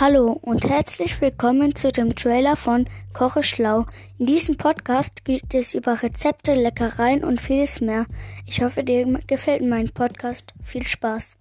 Hallo und herzlich willkommen zu dem Trailer von Koche Schlau. In diesem Podcast geht es über Rezepte, Leckereien und vieles mehr. Ich hoffe, dir gefällt mein Podcast. Viel Spaß.